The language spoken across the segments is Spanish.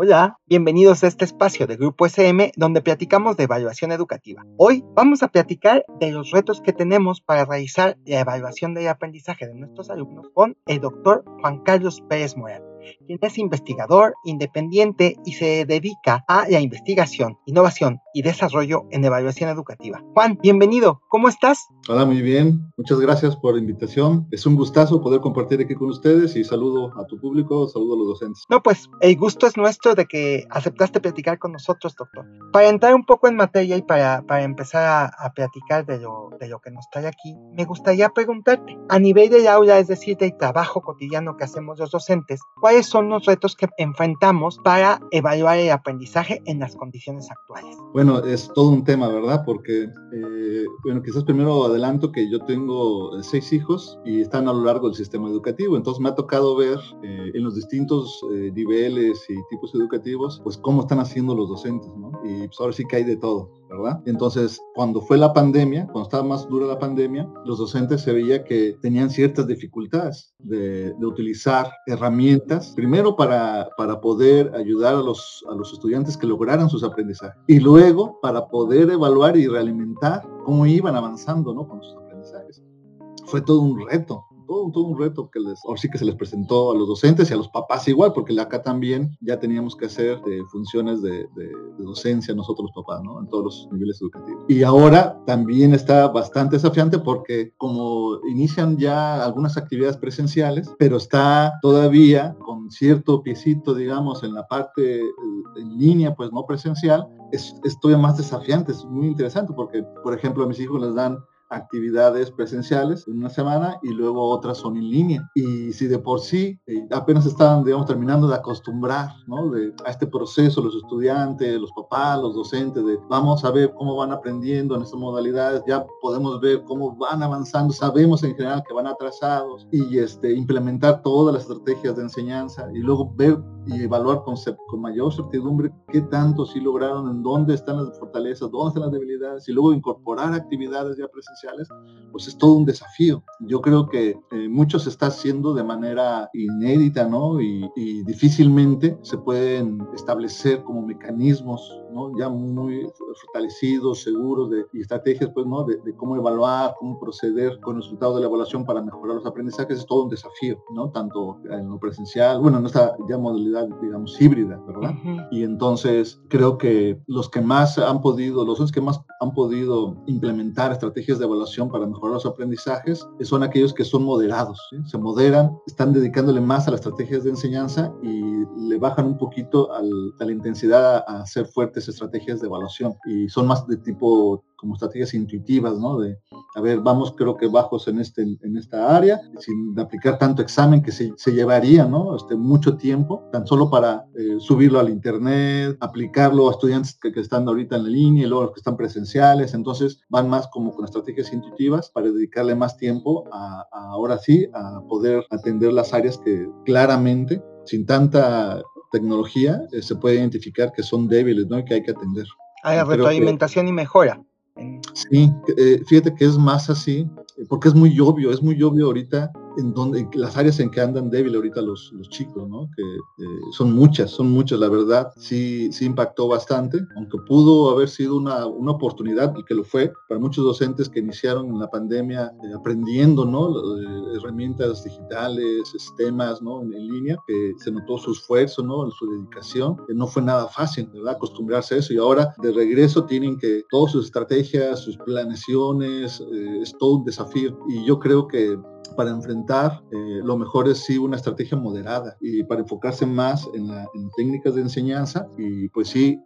Hola, bienvenidos a este espacio de Grupo SM donde platicamos de evaluación educativa. Hoy vamos a platicar de los retos que tenemos para realizar la evaluación del aprendizaje de nuestros alumnos con el doctor Juan Carlos Pérez Morán quien es investigador independiente y se dedica a la investigación, innovación y desarrollo en evaluación educativa. Juan, bienvenido, ¿cómo estás? Hola, muy bien, muchas gracias por la invitación. Es un gustazo poder compartir aquí con ustedes y saludo a tu público, saludo a los docentes. No, pues el gusto es nuestro de que aceptaste platicar con nosotros, doctor. Para entrar un poco en materia y para, para empezar a, a platicar de lo, de lo que nos trae aquí, me gustaría preguntarte, a nivel del aula, es decir, del trabajo cotidiano que hacemos los docentes, ¿cuáles son los retos que enfrentamos para evaluar el aprendizaje en las condiciones actuales? Bueno, es todo un tema, ¿verdad? Porque, eh, bueno, quizás primero adelanto que yo tengo seis hijos y están a lo largo del sistema educativo, entonces me ha tocado ver eh, en los distintos eh, niveles y tipos educativos, pues cómo están haciendo los docentes, ¿no? Y pues ahora sí que hay de todo. Entonces, cuando fue la pandemia, cuando estaba más dura la pandemia, los docentes se veía que tenían ciertas dificultades de, de utilizar herramientas, primero para, para poder ayudar a los, a los estudiantes que lograran sus aprendizajes y luego para poder evaluar y realimentar cómo iban avanzando ¿no? con sus aprendizajes. Fue todo un reto, todo, todo, un reto que les, ahora sí que se les presentó a los docentes y a los papás igual, porque acá también ya teníamos que hacer de funciones de, docencia nosotros los papás, ¿no? En todos los niveles educativos. Y ahora también está bastante desafiante porque como inician ya algunas actividades presenciales, pero está todavía con cierto piecito, digamos, en la parte en línea, pues no presencial, es, es todavía más desafiante, es muy interesante porque, por ejemplo, a mis hijos les dan actividades presenciales en una semana y luego otras son en línea. Y si de por sí eh, apenas estaban, digamos, terminando de acostumbrar ¿no? de, a este proceso los estudiantes, los papás, los docentes, de vamos a ver cómo van aprendiendo en estas modalidades, ya podemos ver cómo van avanzando, sabemos en general que van atrasados y este, implementar todas las estrategias de enseñanza y luego ver y evaluar con, con mayor certidumbre qué tanto sí lograron, en dónde están las fortalezas, dónde están las debilidades y luego incorporar actividades ya presenciales, pues es todo un desafío. Yo creo que eh, mucho se está haciendo de manera inédita, ¿no? Y, y, difícilmente se pueden establecer como mecanismos, ¿no? Ya muy fortalecidos, seguros de, y estrategias, pues, ¿no? De, de cómo evaluar, cómo proceder con el resultado de la evaluación para mejorar los aprendizajes, es todo un desafío, ¿no? Tanto en lo presencial, bueno, en esta ya modalidad digamos, híbrida, ¿verdad? Uh -huh. Y entonces creo que los que más han podido, los que más han podido implementar estrategias de evaluación para mejorar los aprendizajes son aquellos que son moderados, se moderan, están dedicándole más a las estrategias de enseñanza y le bajan un poquito al, a la intensidad a hacer fuertes estrategias de evaluación y son más de tipo como estrategias intuitivas, ¿no? De, a ver, vamos creo que bajos en, este, en esta área, sin aplicar tanto examen que se, se llevaría, ¿no? Este, mucho tiempo, tan solo para eh, subirlo al internet, aplicarlo a estudiantes que, que, están ahorita en la línea y luego los que están presenciales, entonces van más como con estrategias intuitivas para dedicarle más tiempo a, a ahora sí, a poder atender las áreas que claramente, sin tanta tecnología, eh, se puede identificar que son débiles, ¿no? Y que hay que atender. Hay retroalimentación que, y mejora. Sí, eh, fíjate que es más así, porque es muy obvio, es muy obvio ahorita en donde las áreas en que andan débil ahorita los, los chicos, ¿no? Que eh, son muchas, son muchas, la verdad, sí, sí impactó bastante, aunque pudo haber sido una, una oportunidad, y que lo fue, para muchos docentes que iniciaron en la pandemia eh, aprendiendo, ¿no? Herramientas digitales, sistemas, ¿no? En, en, línea, que se notó su esfuerzo, ¿no? Su dedicación, que no fue nada fácil, ¿verdad? Acostumbrarse a eso, y ahora de regreso tienen que todas sus estrategias, sus planeaciones, eh, es todo un desafío, y yo creo que para enfrentar, eh, lo mejor es sí una estrategia moderada y para enfocarse más en, la, en, técnicas de enseñanza y pues sí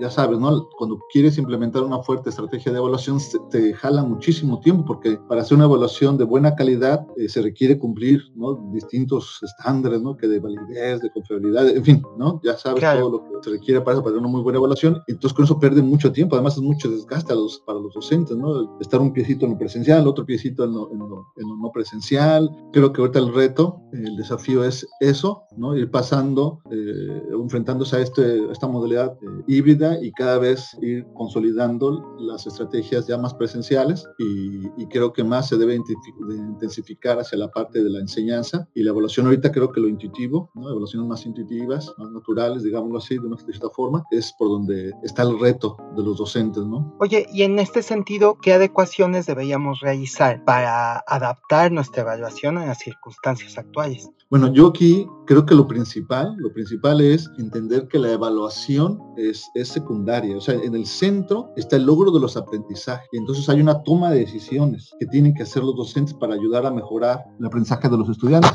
ya sabes, ¿no? Cuando quieres implementar una fuerte estrategia de evaluación, te jala muchísimo tiempo porque para hacer una evaluación de buena calidad eh, se requiere cumplir, ¿no? Distintos estándares, ¿no? Que de validez, de confiabilidad, en fin, ¿no? Ya sabes todo lo que se requiere para, para una muy buena evaluación. Y entonces con eso pierde mucho tiempo. Además es mucho desgaste a los, para los docentes, ¿no? Estar un piecito en lo presencial, otro piecito en lo, en lo, en lo no presencial. Creo que ahorita el reto, el desafío es eso, ¿no? Ir pasando, eh, enfrentándose a, este, esta modalidad eh, híbrida y cada vez ir consolidando las estrategias ya más presenciales y, y creo que más se debe intensificar hacia la parte de la enseñanza y la evaluación ahorita creo que lo intuitivo, ¿no? evaluaciones más intuitivas, más naturales, digámoslo así, de una cierta forma, es por donde está el reto de los docentes, ¿no? Oye, y en este sentido, ¿qué adecuaciones deberíamos realizar para adaptar nuestra evaluación a las circunstancias actuales? Bueno, yo aquí creo que lo principal, lo principal es entender que la evaluación es, es secundaria, o sea, en el centro está el logro de los aprendizajes, entonces hay una toma de decisiones que tienen que hacer los docentes para ayudar a mejorar el aprendizaje de los estudiantes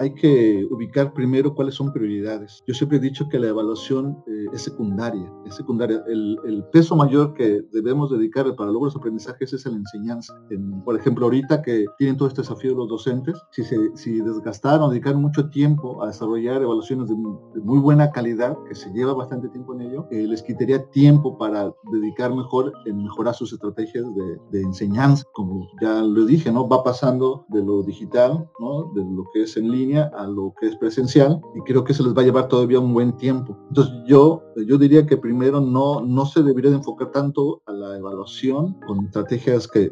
hay que ubicar primero cuáles son prioridades. Yo siempre he dicho que la evaluación eh, es secundaria, es secundaria. El, peso mayor que debemos dedicar para lograr los aprendizajes es a la enseñanza. por ejemplo, ahorita que tienen todo este desafío los docentes, si, se, si desgastaron, dedicaron mucho tiempo a desarrollar evaluaciones de, muy buena calidad, que se lleva bastante tiempo en ello, eh, les quitaría tiempo para dedicar mejor en mejorar sus estrategias de, de enseñanza. Como ya lo dije, ¿no? Va pasando de lo digital, ¿no? De lo que es en línea a lo que es presencial y creo que se les va a llevar todavía un buen tiempo. Entonces yo, yo diría que primero no, no se debería de enfocar tanto a la evaluación con estrategias que,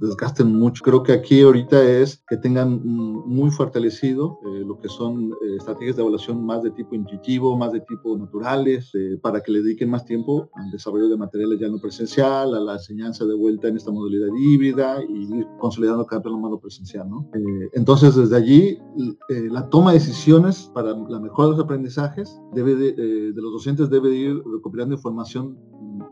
desgasten mucho. Creo que aquí ahorita es que tengan muy fortalecido eh, lo que son eh, estrategias de evaluación más de tipo intuitivo, más de tipo naturales, eh, para que le dediquen más tiempo al desarrollo de materiales ya no presencial, a la enseñanza de vuelta en esta modalidad híbrida y consolidando cada vez lo presencial. ¿no? entonces desde allí eh, la toma de decisiones para la mejora de los aprendizajes debe de, eh, los docentes debe de ir recopilando información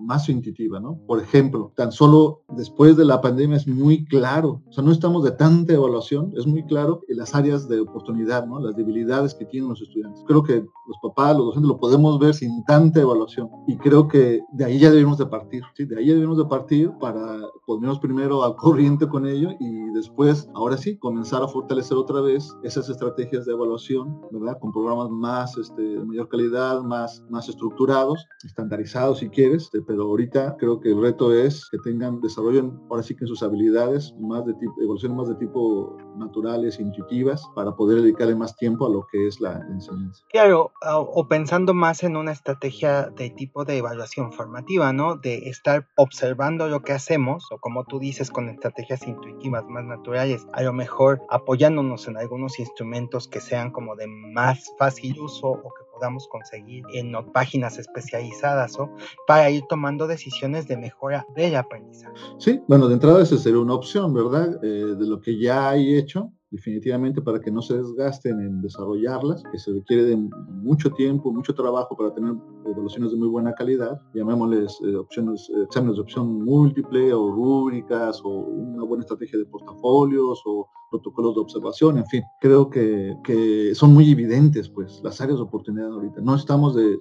más intuitiva, ¿no? Por ejemplo, tan solo después de la pandemia es muy claro, o sea, no estamos de tanta evaluación, es muy claro en las áreas de oportunidad, ¿no? Las debilidades que tienen los estudiantes. Creo que los papás, los docentes lo podemos ver sin tanta evaluación y creo que de ahí ya debemos de partir, ¿sí? De ahí ya debemos de partir para ponernos primero al corriente con ello y después, ahora sí, comenzar a fortalecer otra vez esas estrategias de evaluación, ¿verdad? Con programas más, este, de mayor calidad, más, más estructurados, estandarizados si quieres, este, pero ahorita creo que el reto es que tengan, desarrollen ahora sí que sus habilidades más de tipo, evoluciones más de tipo naturales, intuitivas, para poder dedicarle más tiempo a lo que es la enseñanza. Claro, o pensando más en una estrategia de tipo de evaluación formativa, ¿no? De estar observando lo que hacemos, o como tú dices, con estrategias intuitivas más naturales, a lo mejor apoyándonos en algunos instrumentos que sean como de más fácil uso o que podamos conseguir en páginas especializadas o para ir tomando decisiones de mejora del aprendizaje. Sí, bueno, de entrada esa sería una opción, ¿verdad? Eh, de lo que ya hay hecho, definitivamente para que no se desgasten en desarrollarlas, que se requiere de mucho tiempo, mucho trabajo para tener evaluaciones de muy buena calidad, llamémosles eh, opciones, exámenes de opción múltiple o rúbricas o una buena estrategia de portafolios o protocolos de observación, en fin, creo que, que son muy evidentes pues las áreas de oportunidad ahorita. No estamos de,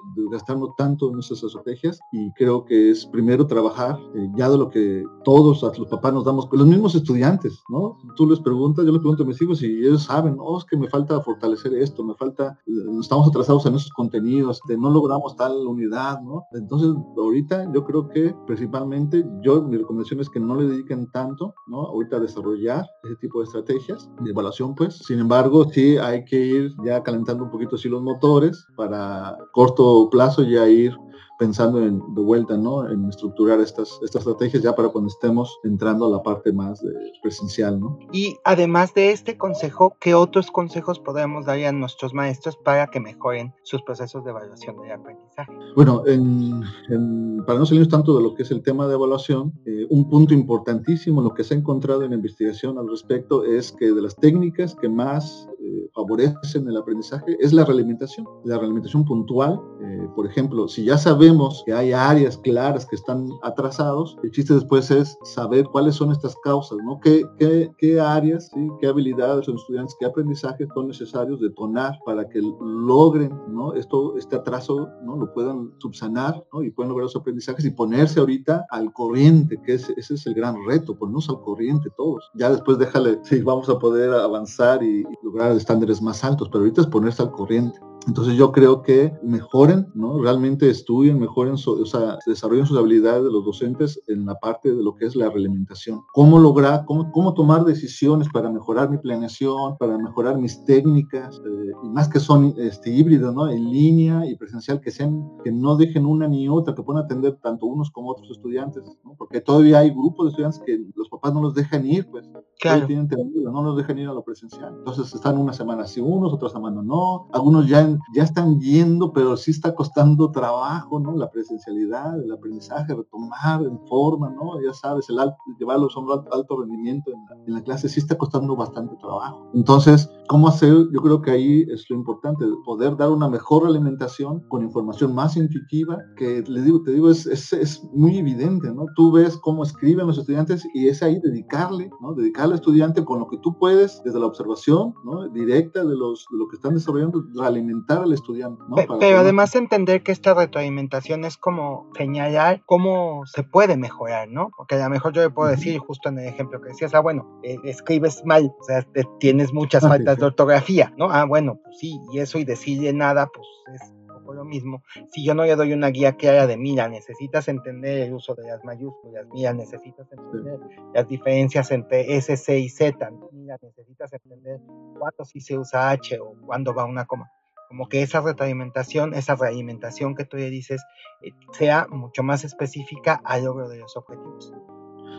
tanto en nuestras estrategias y creo que es primero trabajar eh, ya de lo que todos los papás nos damos, los mismos estudiantes, ¿no? Tú les preguntas, yo les pregunto a mis hijos y ellos saben, oh, es que me falta fortalecer esto, me falta, eh, estamos atrasados en esos contenidos, de no logramos tal unidad, ¿no? Entonces, ahorita yo creo que principalmente yo, mi recomendación es que no le dediquen tanto, ¿no? Ahorita a desarrollar ese tipo de estrategias de evaluación, pues. Sin embargo, sí hay que ir ya calentando un poquito así los motores para corto plazo ya ir pensando en, de vuelta, ¿no? En estructurar estas, estas estrategias ya para cuando estemos entrando a la parte más de presencial, ¿no? Y además de este consejo, ¿qué otros consejos podemos dar a nuestros maestros para que mejoren sus procesos de evaluación de aprendizaje? Bueno, en, para no salirnos tanto de lo que es el tema de evaluación, eh, un punto importantísimo, lo que se ha encontrado en la investigación al respecto, es que de las técnicas que más favorecen el aprendizaje es la realimentación, la realimentación puntual. Eh, por ejemplo, si ya sabemos que hay áreas claras que están atrasados, el chiste después es saber cuáles son estas causas, ¿no? ¿Qué, qué, qué áreas, ¿sí? qué habilidades son estudiantes, qué aprendizajes son necesarios detonar para que logren, ¿no? Esto, este atraso, ¿no? Lo puedan subsanar, ¿no? Y puedan lograr los aprendizajes y ponerse ahorita al corriente, que ese es el gran reto, ponernos al corriente todos. Ya después déjale, sí, vamos a poder avanzar y lograr estándares más altos, pero ahorita es ponerse al corriente. Entonces yo creo que mejoren, ¿no? Realmente estudien, mejoren, o sea, desarrollen sus habilidades de los docentes en la parte de lo que es la realimentación. ¿Cómo lograr, cómo, cómo tomar decisiones para mejorar mi planeación, para mejorar mis técnicas, eh, y más que son este, híbridos, ¿no? En línea y presencial, que sean, que no dejen una ni otra, que puedan atender tanto unos como otros estudiantes, ¿no? Porque todavía hay grupos de estudiantes que los papás no los dejan ir, pues. Claro. Tienen no los dejan ir a lo presencial. Entonces están una semana sí unos, otra semana no. Algunos ya ya están yendo, pero sí está costando trabajo, ¿no? La presencialidad, el aprendizaje, retomar en forma, ¿no? Ya sabes, el alto, llevarlos a un alto rendimiento en la, en la, clase sí está costando bastante trabajo. Entonces, ¿cómo hacer? Yo creo que ahí es lo importante, poder dar una mejor alimentación con información más intuitiva, que le digo, te digo, es, es, es muy evidente, ¿no? Tú ves cómo escriben los estudiantes y es ahí dedicarle, ¿no? Dedicarle al estudiante con lo que tú puedes, desde la observación, ¿no? Directa de, los, de lo que están desarrollando, realimentar al estudiante. ¿no? Pero, además entender que esta retroalimentación es como señalar cómo se puede mejorar, ¿no? Porque a lo mejor yo le puedo decir, justo en el ejemplo que decías, ah, bueno, eh, escribes mal, o sea, te, tienes muchas ah, faltas sí, sí. de ortografía, ¿no? Ah, bueno, pues sí, y eso y decirle nada, pues es lo mismo. Si yo no le doy una guía clara de, mira, necesitas entender el uso de las mayúsculas, mira, necesitas entender las diferencias entre S, C y Z, mira, necesitas entender cuándo sí se usa H o cuándo va una coma como que esa retroalimentación, esa realimentación que tú le dices, eh, sea mucho más específica al logro de los objetivos.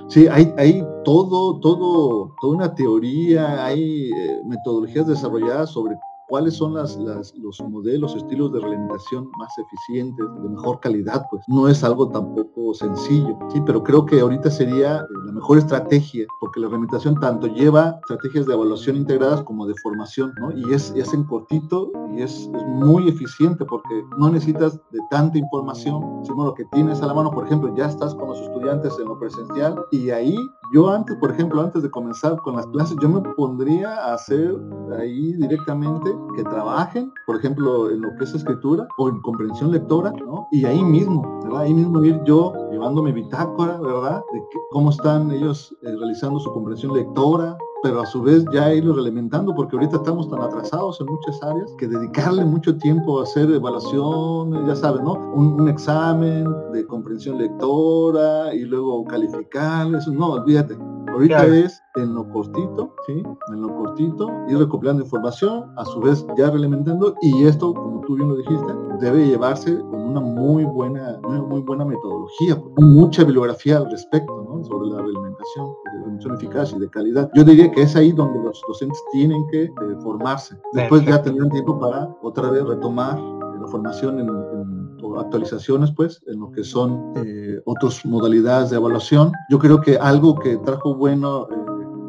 Sí, hay, hay todo, todo, toda una teoría, hay eh, metodologías desarrolladas sobre cuáles son las, los modelos, estilos de realimentación más eficientes, de mejor calidad, pues no es algo tampoco sencillo, sí, pero creo que ahorita sería eh, la mejor estrategia, porque la realimentación tanto lleva estrategias de evaluación integradas como de formación, ¿no? Y es, es en cortito y es, es muy eficiente porque no necesitas de tanta información, sino lo que tienes a la mano, por ejemplo, ya estás con los estudiantes en lo presencial y ahí yo antes, por ejemplo, antes de comenzar con las clases, yo me pondría a hacer ahí directamente que trabajen, por ejemplo, en lo que es escritura o en comprensión lectora, ¿no? Y ahí mismo, ¿verdad? Ahí mismo ir yo llevando mi bitácora, ¿verdad? De cómo están ellos eh, realizando su comprensión lectora, pero a su vez ya irlo realimentando, porque ahorita estamos tan atrasados en muchas áreas que dedicarle mucho tiempo a hacer evaluaciones, ya sabes, ¿no? Un, un examen de comprensión lectora y luego calificarles, no, olvídate. Ahorita claro. es en lo cortito, ¿sí? En lo cortito, ir recopilando información, a su vez ya realimentando, y esto, como tú bien lo dijiste, debe llevarse con una muy buena, muy, muy buena metodología, mucha bibliografía al respecto, ¿no? Sobre la realimentación, de realimentación eficaz y de calidad. Yo diría que es ahí donde los docentes tienen que eh, formarse. Después ya tendrán tiempo para otra vez retomar eh, la formación en, en actualizaciones pues en lo que son eh, otras modalidades de evaluación. Yo creo que algo que trajo bueno, eh,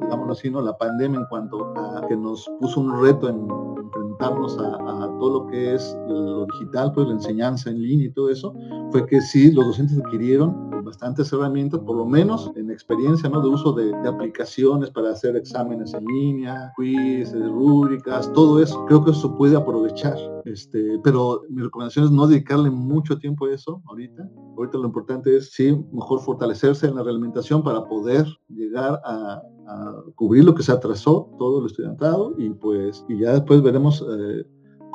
digámoslo así, ¿no? la pandemia en cuanto a que nos puso un reto en enfrentarnos a, a, todo lo que es lo digital, pues la enseñanza en línea y todo eso, fue que sí, los docentes adquirieron bastantes herramientas, por lo menos en experiencia ¿no? de uso de, de aplicaciones para hacer exámenes en línea, quizzes, rúbricas, todo eso. Creo que eso puede aprovechar. Este, pero mi recomendación es no dedicarle mucho tiempo a eso ahorita. Ahorita lo importante es, sí, mejor fortalecerse en la realimentación para poder llegar a, a cubrir lo que se atrasó, todo lo estudiantado, y pues, y ya después veremos eh,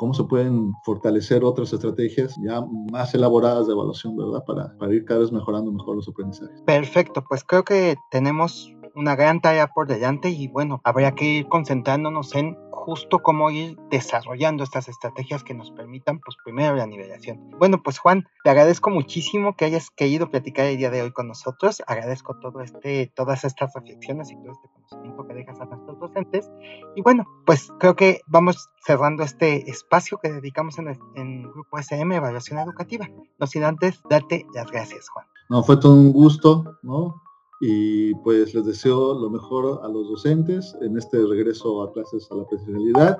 cómo se pueden fortalecer otras estrategias ya más elaboradas de evaluación, ¿verdad? Para, para ir cada vez mejorando mejor los aprendizajes. Perfecto, pues creo que tenemos una gran tarea por delante y bueno, habría que ir concentrándonos en justo cómo ir desarrollando estas estrategias que nos permitan, pues primero la nivelación. Bueno, pues Juan, te agradezco muchísimo que hayas querido platicar el día de hoy con nosotros. Agradezco todo este, todas estas reflexiones y todo este conocimiento que dejas a nuestros docentes. Y bueno, pues creo que vamos cerrando este espacio que dedicamos en, el, en Grupo SM Evaluación Educativa. No sin antes darte las gracias, Juan. No, fue todo un gusto, ¿no? Y pues les deseo lo mejor a los docentes en este regreso a clases a la presencialidad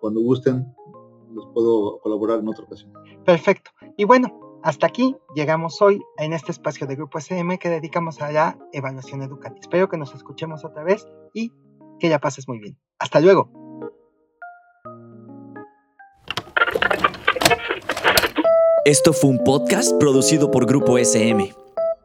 cuando gusten, les puedo colaborar en otra ocasión. Perfecto. Y bueno, hasta aquí llegamos hoy en este espacio de Grupo SM que dedicamos a la evaluación educativa. Espero que nos escuchemos otra vez y que ya pases muy bien. Hasta luego. Esto fue un podcast producido por Grupo SM.